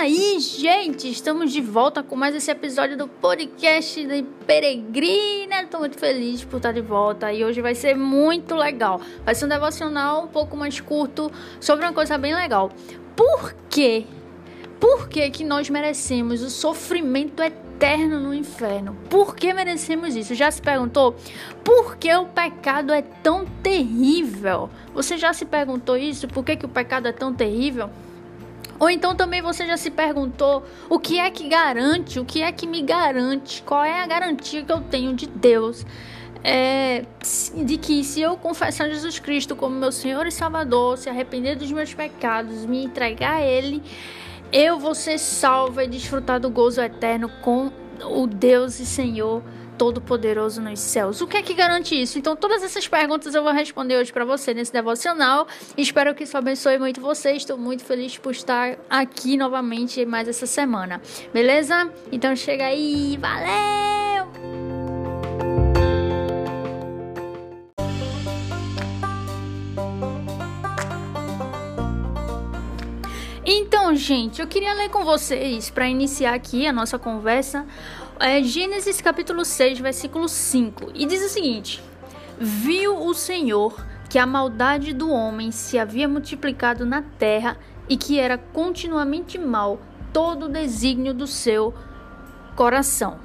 aí, gente? Estamos de volta com mais esse episódio do podcast da Peregrina. Estou muito feliz por estar de volta e hoje vai ser muito legal. Vai ser um devocional um pouco mais curto sobre uma coisa bem legal. Por quê? Por que, que nós merecemos o sofrimento eterno no inferno? Por que merecemos isso? Já se perguntou? Por que o pecado é tão terrível? Você já se perguntou isso? Por que, que o pecado é tão terrível? Ou então também você já se perguntou o que é que garante, o que é que me garante, qual é a garantia que eu tenho de Deus, é, de que se eu confessar Jesus Cristo como meu Senhor e Salvador, se arrepender dos meus pecados, me entregar a Ele, eu vou ser salva e desfrutar do gozo eterno com o Deus e Senhor Todo-Poderoso nos céus. O que é que garante isso? Então, todas essas perguntas eu vou responder hoje para você nesse devocional. Espero que isso abençoe muito você. Estou muito feliz por estar aqui novamente mais essa semana. Beleza? Então, chega aí. Valeu! Então, gente, eu queria ler com vocês para iniciar aqui a nossa conversa é Gênesis capítulo 6, versículo 5, e diz o seguinte: Viu o Senhor que a maldade do homem se havia multiplicado na terra e que era continuamente mal todo o desígnio do seu coração.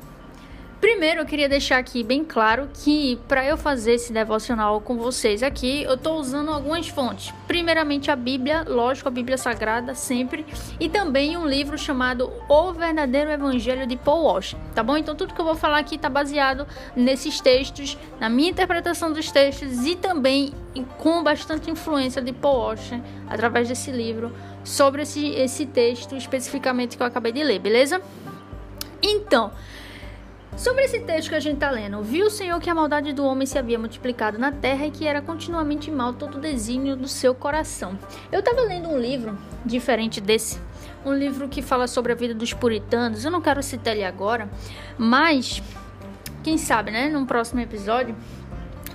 Primeiro, eu queria deixar aqui bem claro que para eu fazer esse devocional com vocês aqui, eu estou usando algumas fontes. Primeiramente, a Bíblia, lógico, a Bíblia Sagrada, sempre, e também um livro chamado O Verdadeiro Evangelho de Paul Walsh, tá bom? Então, tudo que eu vou falar aqui está baseado nesses textos, na minha interpretação dos textos e também com bastante influência de Paul Walsh através desse livro sobre esse, esse texto especificamente que eu acabei de ler, beleza? Então. Sobre esse texto que a gente está lendo, viu o Senhor que a maldade do homem se havia multiplicado na terra e que era continuamente mal todo o desígnio do seu coração. Eu estava lendo um livro diferente desse, um livro que fala sobre a vida dos puritanos. Eu não quero citar ele agora, mas quem sabe, né, num próximo episódio.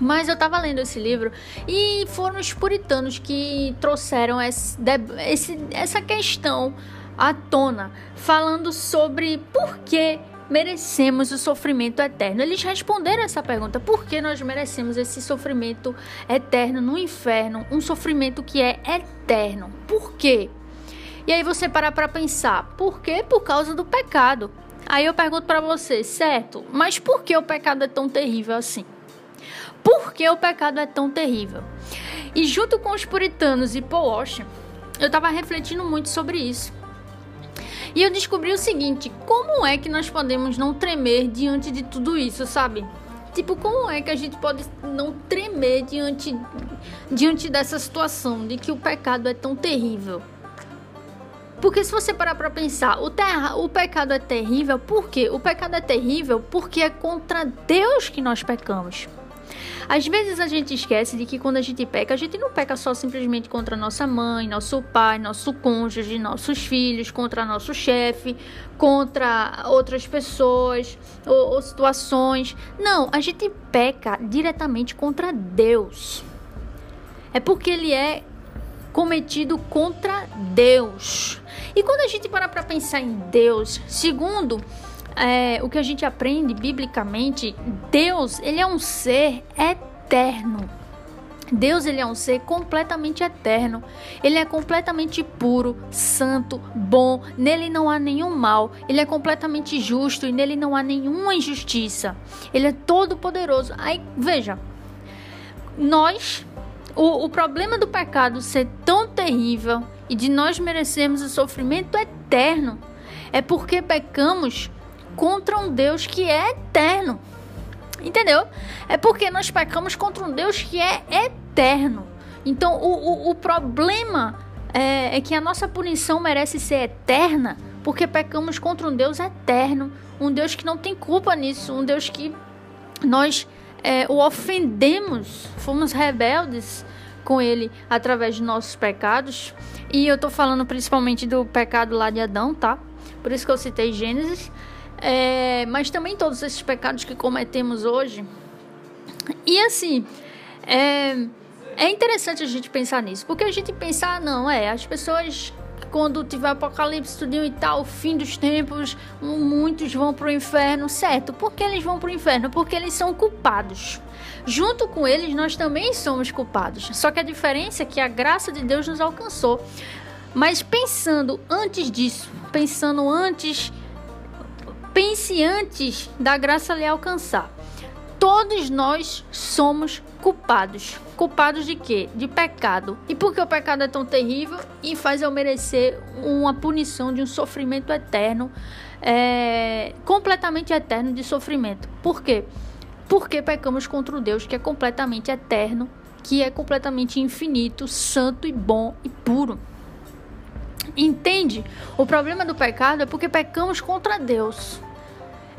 Mas eu estava lendo esse livro e foram os puritanos que trouxeram esse, esse, essa questão à tona, falando sobre por que merecemos o sofrimento eterno? Eles responderam essa pergunta: por que nós merecemos esse sofrimento eterno no inferno? Um sofrimento que é eterno. Por quê? E aí você para para pensar: por quê? Por causa do pecado. Aí eu pergunto para você, certo? Mas por que o pecado é tão terrível assim? Por que o pecado é tão terrível? E junto com os puritanos e Paul Washer, eu estava refletindo muito sobre isso. E eu descobri o seguinte: como é que nós podemos não tremer diante de tudo isso, sabe? Tipo, como é que a gente pode não tremer diante, diante dessa situação de que o pecado é tão terrível? Porque se você parar para pensar, o, terra, o pecado é terrível, por quê? O pecado é terrível porque é contra Deus que nós pecamos. Às vezes a gente esquece de que quando a gente peca, a gente não peca só simplesmente contra nossa mãe, nosso pai, nosso cônjuge, nossos filhos, contra nosso chefe, contra outras pessoas ou, ou situações. Não, a gente peca diretamente contra Deus. É porque ele é cometido contra Deus. E quando a gente para para pensar em Deus, segundo é, o que a gente aprende biblicamente, Deus, ele é um ser eterno. Deus ele é um ser completamente eterno. Ele é completamente puro, santo, bom. Nele não há nenhum mal. Ele é completamente justo e nele não há nenhuma injustiça. Ele é todo poderoso. Aí veja, nós, o, o problema do pecado ser tão terrível e de nós merecermos o sofrimento eterno é porque pecamos contra um Deus que é eterno. Entendeu? É porque nós pecamos contra um Deus que é eterno. Então, o, o, o problema é, é que a nossa punição merece ser eterna porque pecamos contra um Deus eterno, um Deus que não tem culpa nisso, um Deus que nós é, o ofendemos, fomos rebeldes com ele através de nossos pecados. E eu tô falando principalmente do pecado lá de Adão, tá? Por isso que eu citei Gênesis. É, mas também todos esses pecados que cometemos hoje. E assim, é, é interessante a gente pensar nisso, porque a gente pensar, ah, não, é, as pessoas quando tiver apocalipse tudinho e tal, fim dos tempos, muitos vão para o inferno, certo? Por que eles vão para o inferno? Porque eles são culpados. Junto com eles, nós também somos culpados. Só que a diferença é que a graça de Deus nos alcançou. Mas pensando antes disso, pensando antes, pense antes da graça lhe alcançar. Todos nós somos culpados. Culpados de quê? De pecado. E por que o pecado é tão terrível e faz eu merecer uma punição de um sofrimento eterno, é, completamente eterno de sofrimento? Por quê? Porque pecamos contra o Deus que é completamente eterno, que é completamente infinito, santo e bom e puro. Entende? O problema do pecado é porque pecamos contra Deus.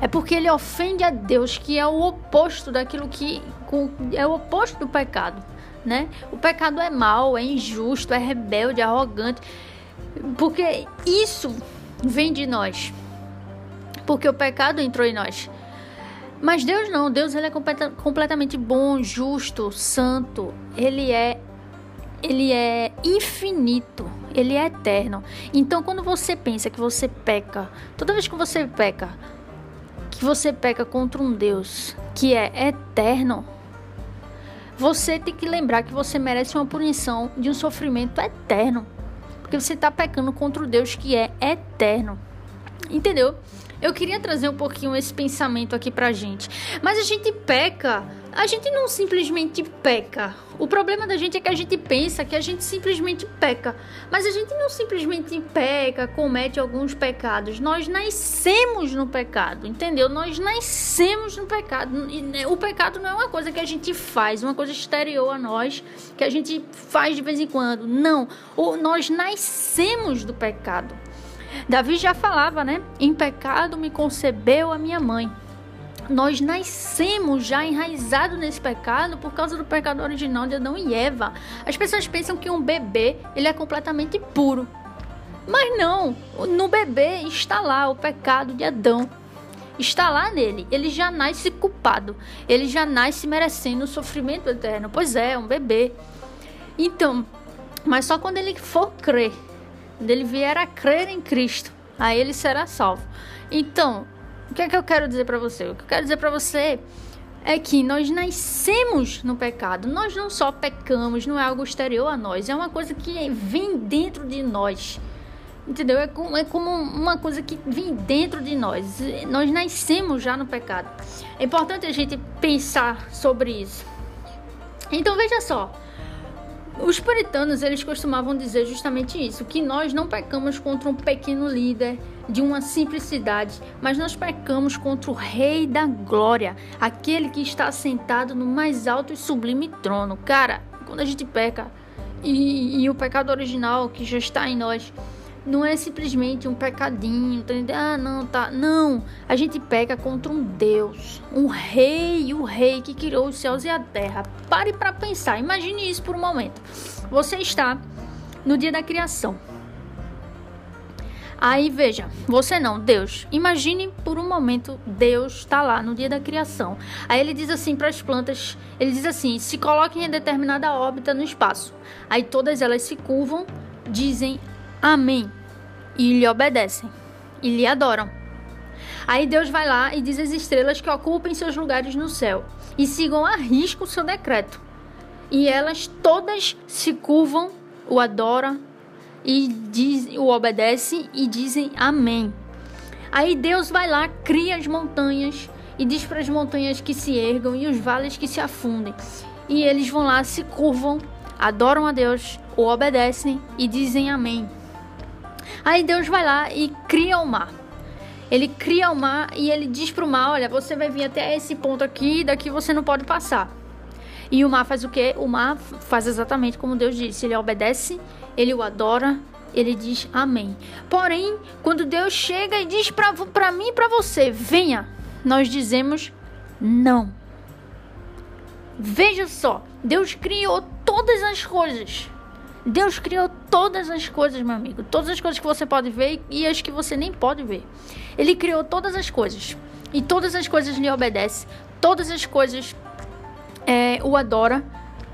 É porque ele ofende a Deus, que é o oposto daquilo que é o oposto do pecado, né? O pecado é mau, é injusto, é rebelde, é arrogante, porque isso vem de nós. Porque o pecado entrou em nós. Mas Deus não, Deus ele é completamente bom, justo, santo. Ele é ele é infinito, ele é eterno. Então, quando você pensa que você peca, toda vez que você peca, você peca contra um Deus que é eterno, você tem que lembrar que você merece uma punição de um sofrimento eterno. Porque você está pecando contra o Deus que é eterno. Entendeu? Eu queria trazer um pouquinho esse pensamento aqui pra gente. Mas a gente peca, a gente não simplesmente peca. O problema da gente é que a gente pensa que a gente simplesmente peca. Mas a gente não simplesmente peca, comete alguns pecados. Nós nascemos no pecado, entendeu? Nós nascemos no pecado. Né, o pecado não é uma coisa que a gente faz, uma coisa exterior a nós, que a gente faz de vez em quando. Não. Nós nascemos do pecado. Davi já falava, né? Em pecado me concebeu a minha mãe. Nós nascemos já enraizados nesse pecado por causa do pecado original de Adão e Eva. As pessoas pensam que um bebê ele é completamente puro. Mas não, no bebê está lá o pecado de Adão. Está lá nele. Ele já nasce culpado. Ele já nasce merecendo o sofrimento eterno. Pois é, um bebê. Então, mas só quando ele for crer quando ele vier a crer em Cristo, aí ele será salvo. Então, o que é que eu quero dizer para você? O que eu quero dizer para você é que nós nascemos no pecado. Nós não só pecamos, não é algo exterior a nós, é uma coisa que vem dentro de nós. Entendeu? É como, é como uma coisa que vem dentro de nós. Nós nascemos já no pecado. É importante a gente pensar sobre isso. Então veja só, os puritanos eles costumavam dizer justamente isso, que nós não pecamos contra um pequeno líder de uma simplicidade, mas nós pecamos contra o Rei da Glória, aquele que está sentado no mais alto e sublime trono. Cara, quando a gente peca e, e o pecado original que já está em nós não é simplesmente um pecadinho, tá ah, não, tá. Não, a gente peca contra um Deus, um rei, o rei que criou os céus e a terra. Pare para pensar, imagine isso por um momento. Você está no dia da criação. Aí veja, você não, Deus. Imagine por um momento Deus está lá no dia da criação. Aí ele diz assim para as plantas, ele diz assim: se coloquem em determinada órbita no espaço. Aí todas elas se curvam, dizem Amém. E lhe obedecem. E lhe adoram. Aí Deus vai lá e diz às estrelas que ocupem seus lugares no céu e sigam a risco o seu decreto. E elas todas se curvam, o adoram e diz, o obedecem e dizem amém. Aí Deus vai lá, cria as montanhas e diz para as montanhas que se ergam e os vales que se afundem. E eles vão lá, se curvam, adoram a Deus, o obedecem e dizem amém. Aí Deus vai lá e cria o mar. Ele cria o mar e ele diz para o mar: Olha, você vai vir até esse ponto aqui, daqui você não pode passar. E o mar faz o quê? O mar faz exatamente como Deus disse. Ele obedece, ele o adora, ele diz amém. Porém, quando Deus chega e diz para mim e para você: Venha, nós dizemos não. Veja só, Deus criou todas as coisas. Deus criou todas as coisas, meu amigo. Todas as coisas que você pode ver e as que você nem pode ver. Ele criou todas as coisas. E todas as coisas lhe obedecem. Todas as coisas é, o adora.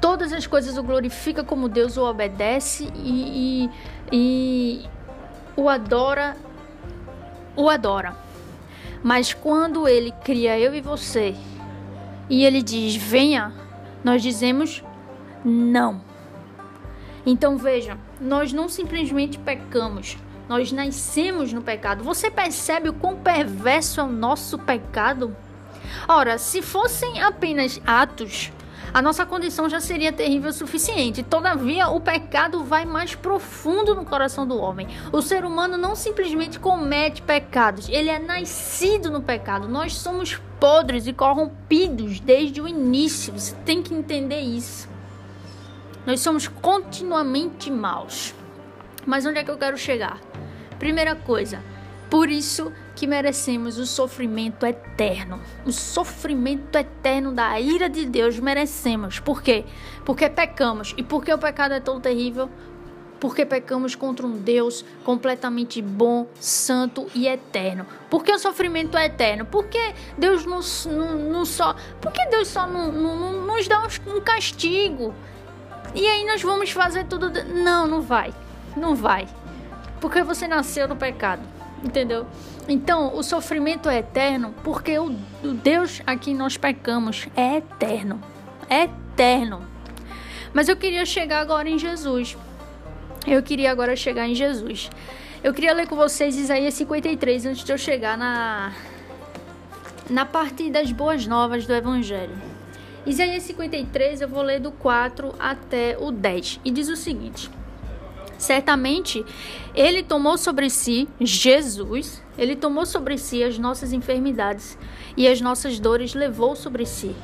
Todas as coisas o glorifica como Deus o obedece. E, e, e o adora, o adora. Mas quando ele cria eu e você e ele diz venha, nós dizemos não. Então veja, nós não simplesmente pecamos, nós nascemos no pecado. Você percebe o quão perverso é o nosso pecado? Ora, se fossem apenas atos, a nossa condição já seria terrível o suficiente. Todavia, o pecado vai mais profundo no coração do homem. O ser humano não simplesmente comete pecados, ele é nascido no pecado. Nós somos podres e corrompidos desde o início. Você tem que entender isso. Nós somos continuamente maus. Mas onde é que eu quero chegar? Primeira coisa, por isso que merecemos o sofrimento eterno. O sofrimento eterno da ira de Deus merecemos. Por quê? Porque pecamos. E por que o pecado é tão terrível? Porque pecamos contra um Deus completamente bom, santo e eterno. Por que o sofrimento é eterno? Porque Deus não, não, não só. Porque Deus só não, não, nos dá um castigo. E aí nós vamos fazer tudo. Não, não vai. Não vai. Porque você nasceu no pecado. Entendeu? Então, o sofrimento é eterno porque o, o Deus a quem nós pecamos é eterno. É eterno. Mas eu queria chegar agora em Jesus. Eu queria agora chegar em Jesus. Eu queria ler com vocês Isaías 53 antes de eu chegar na na parte das boas novas do evangelho. Isaías 53 eu vou ler do 4 até o 10 e diz o seguinte: Certamente, ele tomou sobre si, Jesus, ele tomou sobre si as nossas enfermidades e as nossas dores levou sobre si.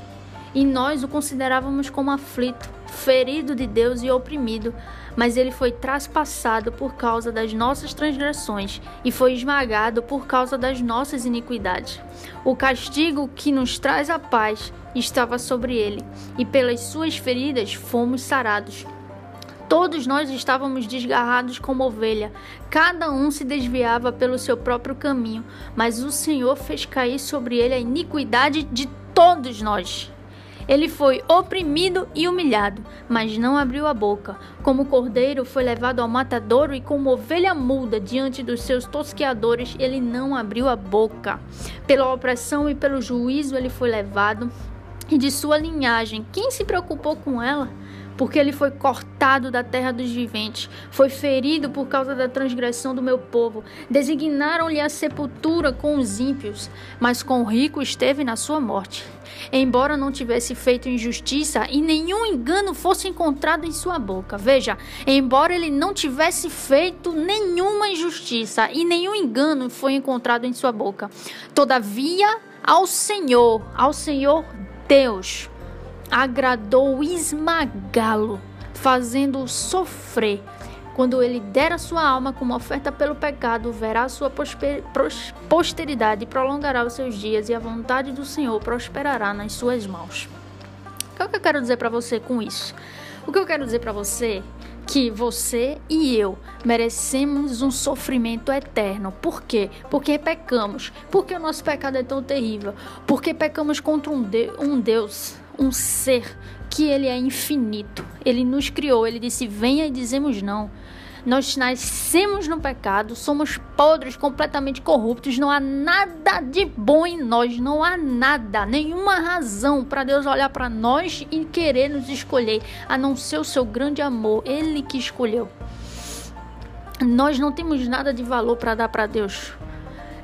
E nós o considerávamos como aflito, ferido de Deus e oprimido, mas ele foi traspassado por causa das nossas transgressões e foi esmagado por causa das nossas iniquidades. O castigo que nos traz a paz estava sobre ele, e pelas suas feridas fomos sarados. Todos nós estávamos desgarrados como ovelha, cada um se desviava pelo seu próprio caminho, mas o Senhor fez cair sobre ele a iniquidade de todos nós. Ele foi oprimido e humilhado, mas não abriu a boca. Como cordeiro foi levado ao matadouro e como ovelha muda diante dos seus tosqueadores, ele não abriu a boca. Pela opressão e pelo juízo ele foi levado, e de sua linhagem, quem se preocupou com ela? Porque ele foi cortado da terra dos viventes, foi ferido por causa da transgressão do meu povo. Designaram-lhe a sepultura com os ímpios, mas com o rico esteve na sua morte. Embora não tivesse feito injustiça e nenhum engano fosse encontrado em sua boca. Veja, embora ele não tivesse feito nenhuma injustiça e nenhum engano foi encontrado em sua boca. Todavia, ao Senhor, ao Senhor Deus, agradou esmagá-lo, fazendo-o sofrer. Quando ele der a sua alma como oferta pelo pecado, verá a sua posteridade, prolongará os seus dias e a vontade do Senhor prosperará nas suas mãos. O que, é eu quero dizer para você com isso? O que eu quero dizer para você que você e eu merecemos um sofrimento eterno. Por quê? Porque pecamos. Porque o nosso pecado é tão terrível. Porque pecamos contra um, de um Deus um ser que ele é infinito. Ele nos criou, ele disse: "Venha" e dizemos não. Nós nascemos no pecado, somos podres, completamente corruptos, não há nada de bom em nós, não há nada, nenhuma razão para Deus olhar para nós e querer nos escolher, a não ser o seu grande amor, ele que escolheu. Nós não temos nada de valor para dar para Deus.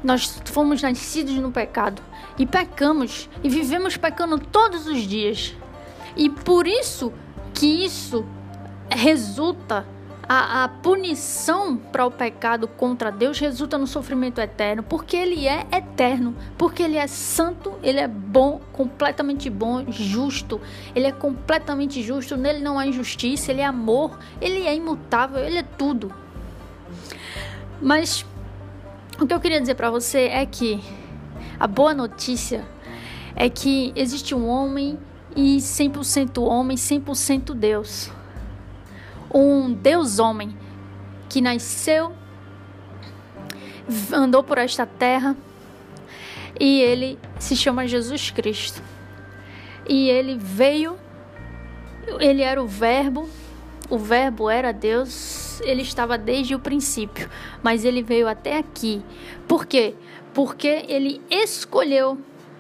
Nós fomos nascidos no pecado e pecamos e vivemos pecando todos os dias. E por isso que isso resulta a, a punição para o pecado contra Deus resulta no sofrimento eterno, porque ele é eterno, porque ele é santo, ele é bom, completamente bom, justo. Ele é completamente justo, nele não há injustiça, ele é amor, ele é imutável, ele é tudo. Mas o que eu queria dizer para você é que a boa notícia é que existe um homem e 100% homem, 100% Deus. Um Deus homem que nasceu, andou por esta terra e ele se chama Jesus Cristo. E ele veio, ele era o Verbo, o Verbo era Deus ele estava desde o princípio, mas ele veio até aqui. Por quê? Ele escolheu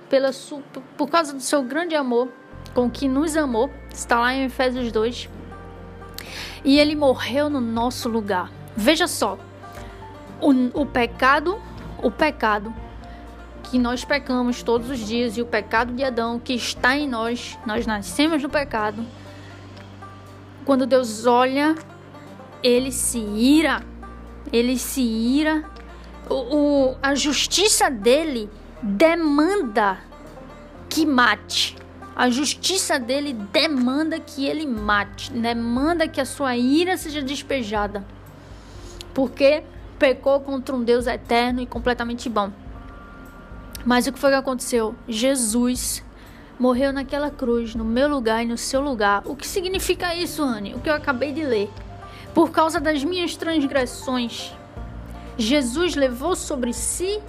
pela sua, por causa do seu grande amor com que nos amou. Está lá em Efésios 2. E ele morreu no nosso lugar. Veja só, o, o pecado, o pecado que nós pecamos todos os dias e o pecado de Adão que está em nós, nós nascemos do pecado. Quando Deus olha, ele se ira, ele se ira. O, a justiça dele demanda que mate. A justiça dele demanda que ele mate, demanda que a sua ira seja despejada. Porque pecou contra um Deus eterno e completamente bom. Mas o que foi que aconteceu? Jesus morreu naquela cruz, no meu lugar e no seu lugar. O que significa isso, Anne? O que eu acabei de ler. Por causa das minhas transgressões, Jesus levou sobre si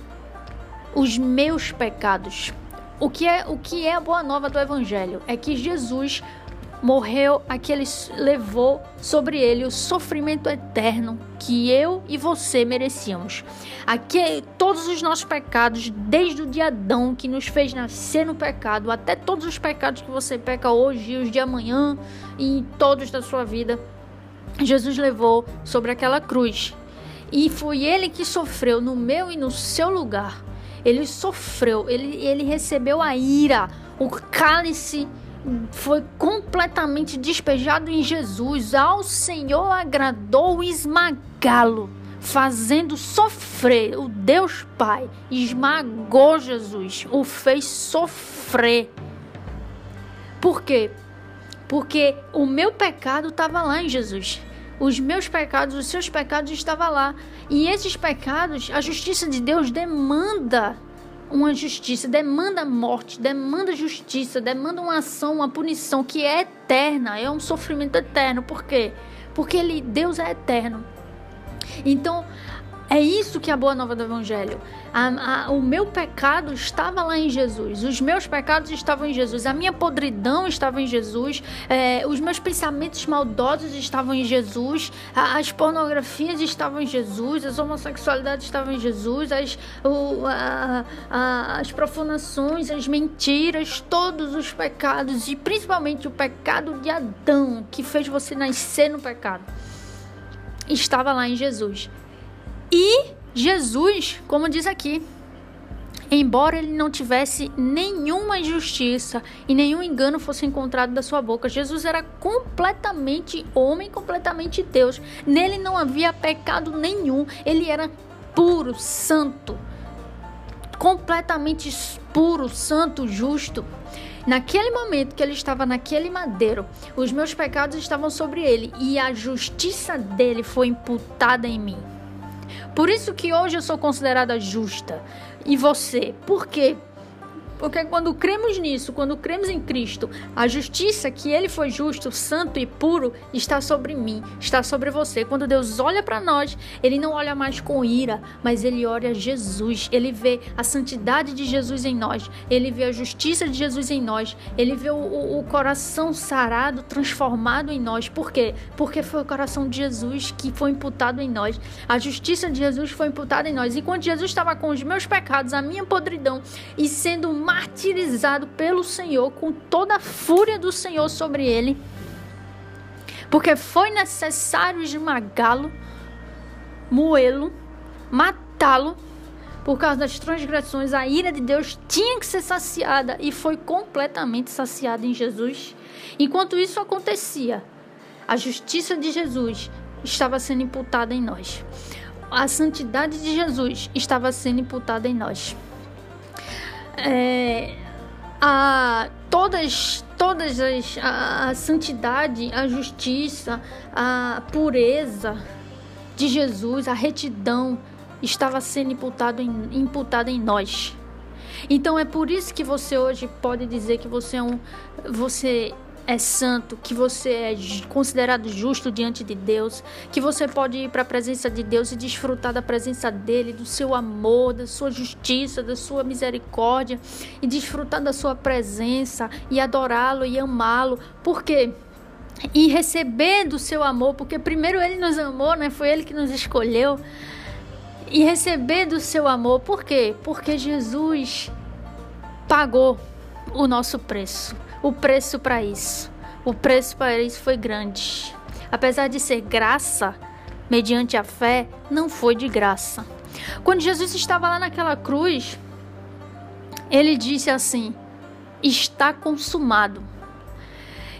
os meus pecados. O que é o que é a boa nova do evangelho é que Jesus morreu, aquele levou sobre ele o sofrimento eterno que eu e você merecíamos. Aqui todos os nossos pecados, desde o de Adão que nos fez nascer no pecado, até todos os pecados que você peca hoje, os de amanhã e todos da sua vida, Jesus levou sobre aquela cruz. E foi ele que sofreu no meu e no seu lugar. Ele sofreu, ele, ele recebeu a ira, o cálice foi completamente despejado em Jesus. Ao Senhor agradou esmagá-lo, fazendo sofrer. O Deus Pai esmagou Jesus, o fez sofrer. Por quê? Porque o meu pecado estava lá em Jesus. Os meus pecados, os seus pecados estavam lá. E esses pecados, a justiça de Deus demanda uma justiça, demanda morte, demanda justiça, demanda uma ação, uma punição que é eterna, é um sofrimento eterno. Por quê? Porque ele, Deus é eterno. Então, é isso que é a boa nova do Evangelho. A, a, o meu pecado estava lá em Jesus, os meus pecados estavam em Jesus, a minha podridão estava em Jesus, é, os meus pensamentos maldosos estavam em Jesus, a, as pornografias estavam em Jesus, as homossexualidades estavam em Jesus, as, o, as profanações, as mentiras, todos os pecados. E principalmente o pecado de Adão que fez você nascer no pecado estava lá em Jesus. E Jesus, como diz aqui, embora ele não tivesse nenhuma injustiça e nenhum engano fosse encontrado da sua boca, Jesus era completamente homem, completamente Deus. Nele não havia pecado nenhum, ele era puro, santo, completamente puro, santo, justo. Naquele momento que ele estava naquele madeiro, os meus pecados estavam sobre ele e a justiça dele foi imputada em mim. Por isso que hoje eu sou considerada justa. E você? Por quê? Porque quando cremos nisso, quando cremos em Cristo, a justiça que ele foi justo, santo e puro está sobre mim, está sobre você. Quando Deus olha para nós, ele não olha mais com ira, mas ele olha Jesus. Ele vê a santidade de Jesus em nós, ele vê a justiça de Jesus em nós, ele vê o, o, o coração sarado, transformado em nós. Por quê? Porque foi o coração de Jesus que foi imputado em nós. A justiça de Jesus foi imputada em nós. E quando Jesus estava com os meus pecados, a minha podridão e sendo martirizado pelo Senhor, com toda a fúria do Senhor sobre ele, porque foi necessário esmagá-lo, moê-lo, matá-lo, por causa das transgressões, a ira de Deus tinha que ser saciada e foi completamente saciada em Jesus. Enquanto isso acontecia, a justiça de Jesus estava sendo imputada em nós. A santidade de Jesus estava sendo imputada em nós é, a todas todas as a, a, santidade, a justiça, a pureza de Jesus, a retidão estava sendo imputado em, imputada em nós. Então é por isso que você hoje pode dizer que você é um você é santo, que você é considerado justo diante de Deus, que você pode ir para a presença de Deus e desfrutar da presença dele, do seu amor, da sua justiça, da sua misericórdia e desfrutar da sua presença e adorá-lo e amá-lo. Por quê? e receber do seu amor, porque primeiro ele nos amou, né? Foi ele que nos escolheu. E receber do seu amor, por quê? Porque Jesus pagou o nosso preço, o preço para isso. O preço para isso foi grande. Apesar de ser graça, mediante a fé, não foi de graça. Quando Jesus estava lá naquela cruz, ele disse assim: Está consumado.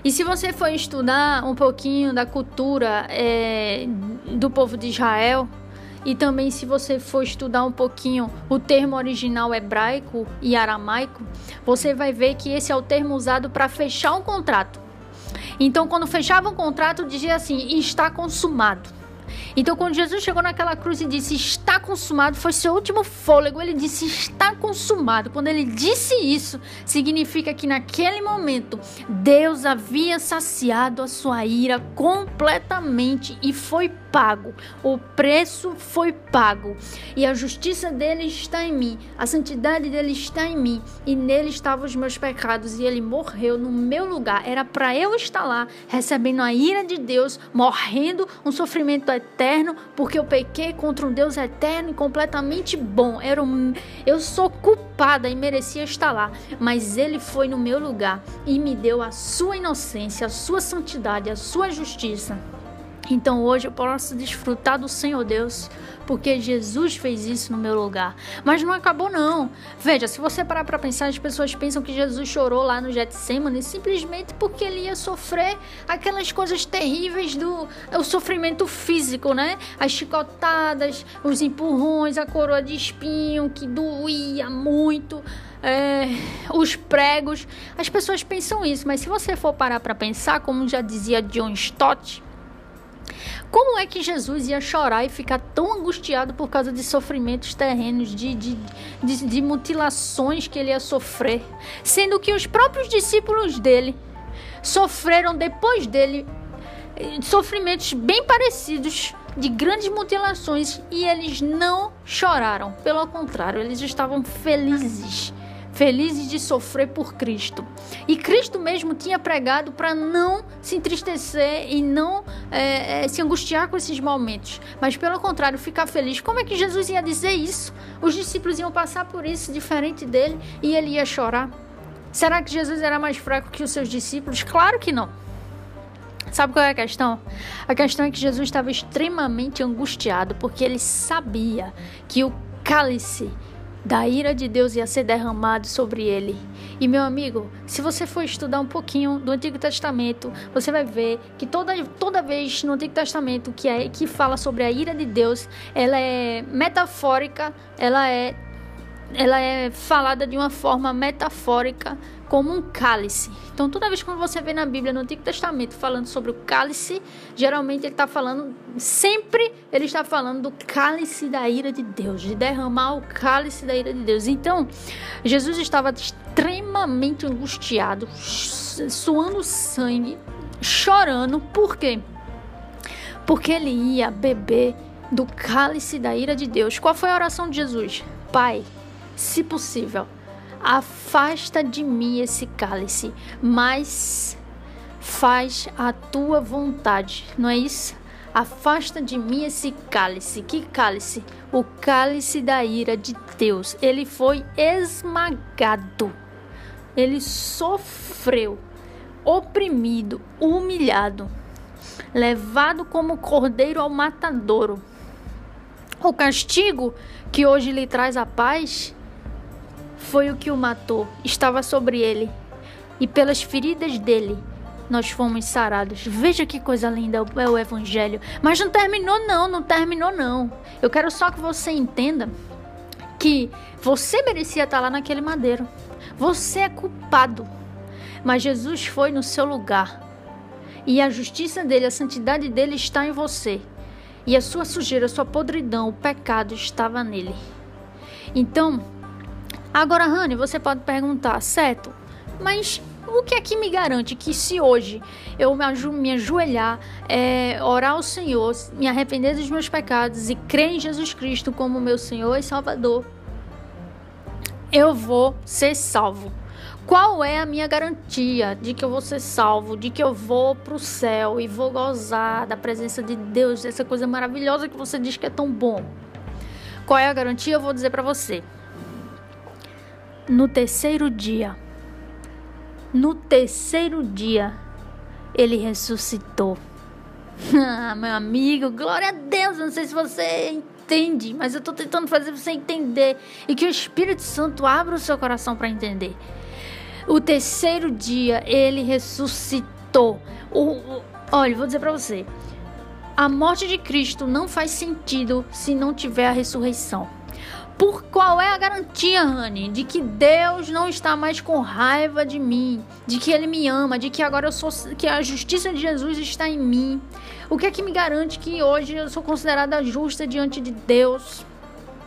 E se você for estudar um pouquinho da cultura é, do povo de Israel, e também se você for estudar um pouquinho o termo original hebraico e aramaico, você vai ver que esse é o termo usado para fechar um contrato. Então, quando fechava um contrato, dizia assim: está consumado. Então, quando Jesus chegou naquela cruz e disse está consumado, foi seu último fôlego. Ele disse está consumado. Quando ele disse isso, significa que naquele momento Deus havia saciado a sua ira completamente e foi pago. O preço foi pago. E a justiça dele está em mim, a santidade dele está em mim, e nele estavam os meus pecados, e ele morreu no meu lugar. Era para eu estar lá, recebendo a ira de Deus, morrendo um sofrimento eterno, porque eu pequei contra um Deus eterno e completamente bom. Era um... Eu sou culpada e merecia estar lá, mas ele foi no meu lugar e me deu a sua inocência, a sua santidade, a sua justiça. Então hoje eu posso desfrutar do Senhor Deus, porque Jesus fez isso no meu lugar. Mas não acabou não. Veja, se você parar para pensar, as pessoas pensam que Jesus chorou lá no Getsemane simplesmente porque ele ia sofrer aquelas coisas terríveis do o sofrimento físico, né? As chicotadas, os empurrões, a coroa de espinho que doía muito. É, os pregos, as pessoas pensam isso, mas se você for parar para pensar, como já dizia John Stott, como é que Jesus ia chorar e ficar tão angustiado por causa de sofrimentos terrenos, de, de, de, de mutilações que ele ia sofrer? Sendo que os próprios discípulos dele sofreram depois dele eh, sofrimentos bem parecidos de grandes mutilações e eles não choraram. Pelo contrário, eles estavam felizes felizes de sofrer por Cristo. E Cristo mesmo tinha pregado para não se entristecer e não é, é, se angustiar com esses momentos, mas pelo contrário, ficar feliz. Como é que Jesus ia dizer isso? Os discípulos iam passar por isso diferente dele e ele ia chorar. Será que Jesus era mais fraco que os seus discípulos? Claro que não. Sabe qual é a questão? A questão é que Jesus estava extremamente angustiado porque ele sabia que o cálice da ira de Deus ia ser derramado sobre ele. E meu amigo, se você for estudar um pouquinho do Antigo Testamento, você vai ver que toda, toda vez no Antigo Testamento que é que fala sobre a ira de Deus, ela é metafórica, ela é ela é falada de uma forma metafórica como um cálice. Então, toda vez que você vê na Bíblia, no Antigo Testamento, falando sobre o cálice, geralmente ele está falando, sempre ele está falando do cálice da ira de Deus, de derramar o cálice da ira de Deus. Então, Jesus estava extremamente angustiado, suando sangue, chorando, por quê? Porque ele ia beber do cálice da ira de Deus. Qual foi a oração de Jesus? Pai, se possível, afasta de mim esse cálice, mas faz a tua vontade, não é isso? Afasta de mim esse cálice. Que cálice? O cálice da ira de Deus. Ele foi esmagado. Ele sofreu, oprimido, humilhado, levado como cordeiro ao matadouro. O castigo que hoje lhe traz a paz foi o que o matou, estava sobre ele, e pelas feridas dele nós fomos sarados. Veja que coisa linda é o Evangelho. Mas não terminou, não, não terminou, não. Eu quero só que você entenda que você merecia estar lá naquele madeiro. Você é culpado. Mas Jesus foi no seu lugar. E a justiça dele, a santidade dele está em você. E a sua sujeira, a sua podridão, o pecado estava nele. Então, Agora, Rani, você pode perguntar, certo? Mas o que é que me garante que se hoje eu me, ajoelhar, é, orar ao Senhor, me arrepender dos meus pecados e crer em Jesus Cristo como meu Senhor e Salvador, eu vou ser salvo? Qual é a minha garantia de que eu vou ser salvo, de que eu vou para o céu e vou gozar da presença de Deus, dessa coisa maravilhosa que você diz que é tão bom? Qual é a garantia? Eu vou dizer para você. No terceiro dia, no terceiro dia, ele ressuscitou. Ah, meu amigo, glória a Deus. Não sei se você entende, mas eu estou tentando fazer você entender e que o Espírito Santo abra o seu coração para entender. O terceiro dia ele ressuscitou. O, o, olha, vou dizer para você: a morte de Cristo não faz sentido se não tiver a ressurreição. Por qual é a garantia, Rani, de que Deus não está mais com raiva de mim, de que Ele me ama, de que agora eu sou, que a justiça de Jesus está em mim? O que é que me garante que hoje eu sou considerada justa diante de Deus?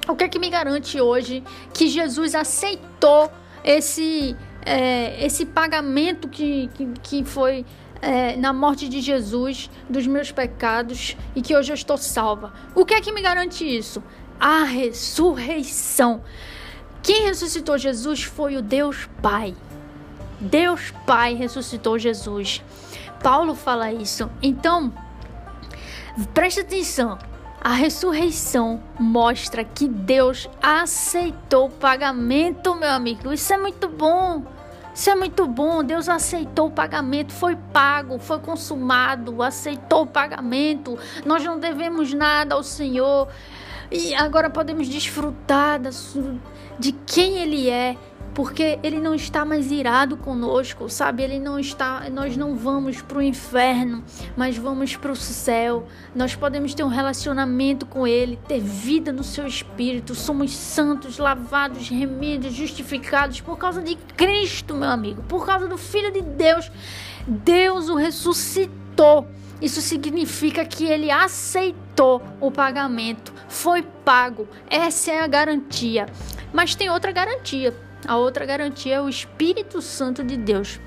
O que é que me garante hoje que Jesus aceitou esse é, esse pagamento que, que, que foi é, na morte de Jesus dos meus pecados e que hoje eu estou salva. O que é que me garante isso? A ressurreição. Quem ressuscitou Jesus foi o Deus Pai. Deus Pai ressuscitou Jesus. Paulo fala isso. Então, preste atenção. A ressurreição mostra que Deus aceitou o pagamento, meu amigo. Isso é muito bom. Isso é muito bom. Deus aceitou o pagamento, foi pago, foi consumado, aceitou o pagamento. Nós não devemos nada ao Senhor. E agora podemos desfrutar de quem Ele é porque ele não está mais irado conosco, sabe? Ele não está, nós não vamos para o inferno, mas vamos para o céu. Nós podemos ter um relacionamento com ele, ter vida no seu espírito. Somos santos, lavados, remidos, justificados por causa de Cristo, meu amigo, por causa do Filho de Deus. Deus o ressuscitou. Isso significa que ele aceitou o pagamento, foi pago. Essa é a garantia. Mas tem outra garantia a outra garantia é o Espírito Santo de Deus.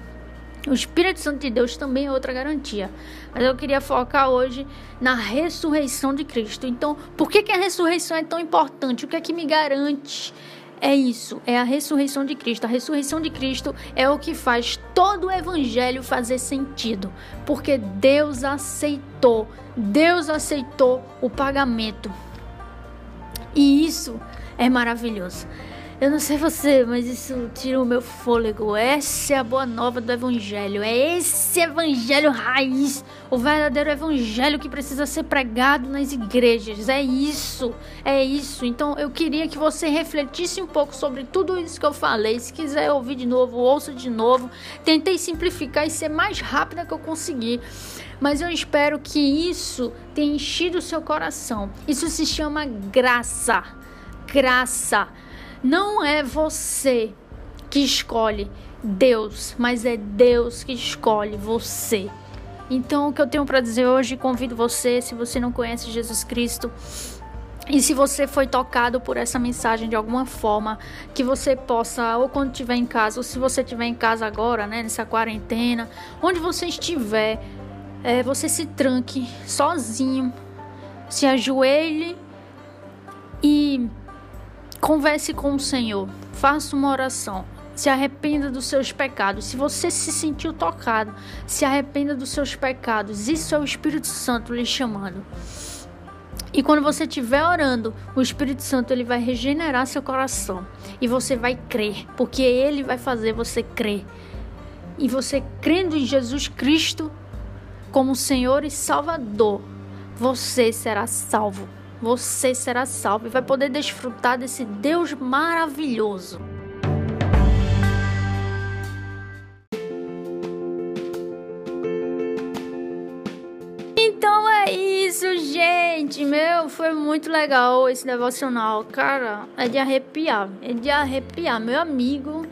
O Espírito Santo de Deus também é outra garantia. Mas eu queria focar hoje na ressurreição de Cristo. Então, por que, que a ressurreição é tão importante? O que é que me garante? É isso, é a ressurreição de Cristo. A ressurreição de Cristo é o que faz todo o evangelho fazer sentido, porque Deus aceitou, Deus aceitou o pagamento. E isso é maravilhoso. Eu não sei você, mas isso tira o meu fôlego. Essa é a boa nova do Evangelho. É esse Evangelho raiz. O verdadeiro Evangelho que precisa ser pregado nas igrejas. É isso. É isso. Então eu queria que você refletisse um pouco sobre tudo isso que eu falei. Se quiser ouvir de novo, ouça de novo. Tentei simplificar e ser mais rápida que eu consegui. Mas eu espero que isso tenha enchido o seu coração. Isso se chama graça. Graça. Não é você que escolhe Deus, mas é Deus que escolhe você. Então, o que eu tenho para dizer hoje, convido você, se você não conhece Jesus Cristo, e se você foi tocado por essa mensagem de alguma forma, que você possa, ou quando estiver em casa, ou se você estiver em casa agora, né, nessa quarentena, onde você estiver, é, você se tranque sozinho, se ajoelhe e Converse com o Senhor, faça uma oração, se arrependa dos seus pecados. Se você se sentiu tocado, se arrependa dos seus pecados. Isso é o Espírito Santo lhe chamando. E quando você estiver orando, o Espírito Santo ele vai regenerar seu coração e você vai crer, porque ele vai fazer você crer. E você crendo em Jesus Cristo como Senhor e Salvador, você será salvo você será salvo e vai poder desfrutar desse Deus maravilhoso. Então é isso, gente. Meu, foi muito legal esse devocional. Cara, é de arrepiar. É de arrepiar, meu amigo.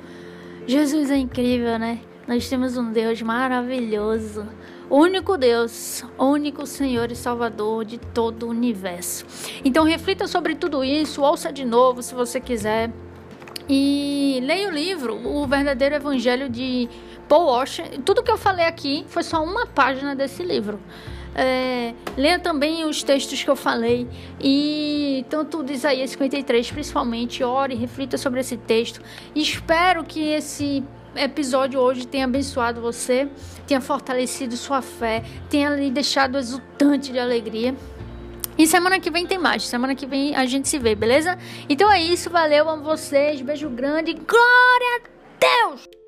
Jesus é incrível, né? Nós temos um Deus maravilhoso único Deus, único Senhor e Salvador de todo o universo. Então reflita sobre tudo isso, ouça de novo se você quiser e leia o livro, O Verdadeiro Evangelho de Paul Washer. Tudo que eu falei aqui foi só uma página desse livro. É, leia também os textos que eu falei e tanto de Isaías 53 principalmente ore reflita sobre esse texto espero que esse episódio hoje tenha abençoado você, tenha fortalecido sua fé, tenha lhe deixado exultante de alegria. E semana que vem tem mais. Semana que vem a gente se vê, beleza? Então é isso. Valeu, amo vocês. Beijo grande. Glória a Deus!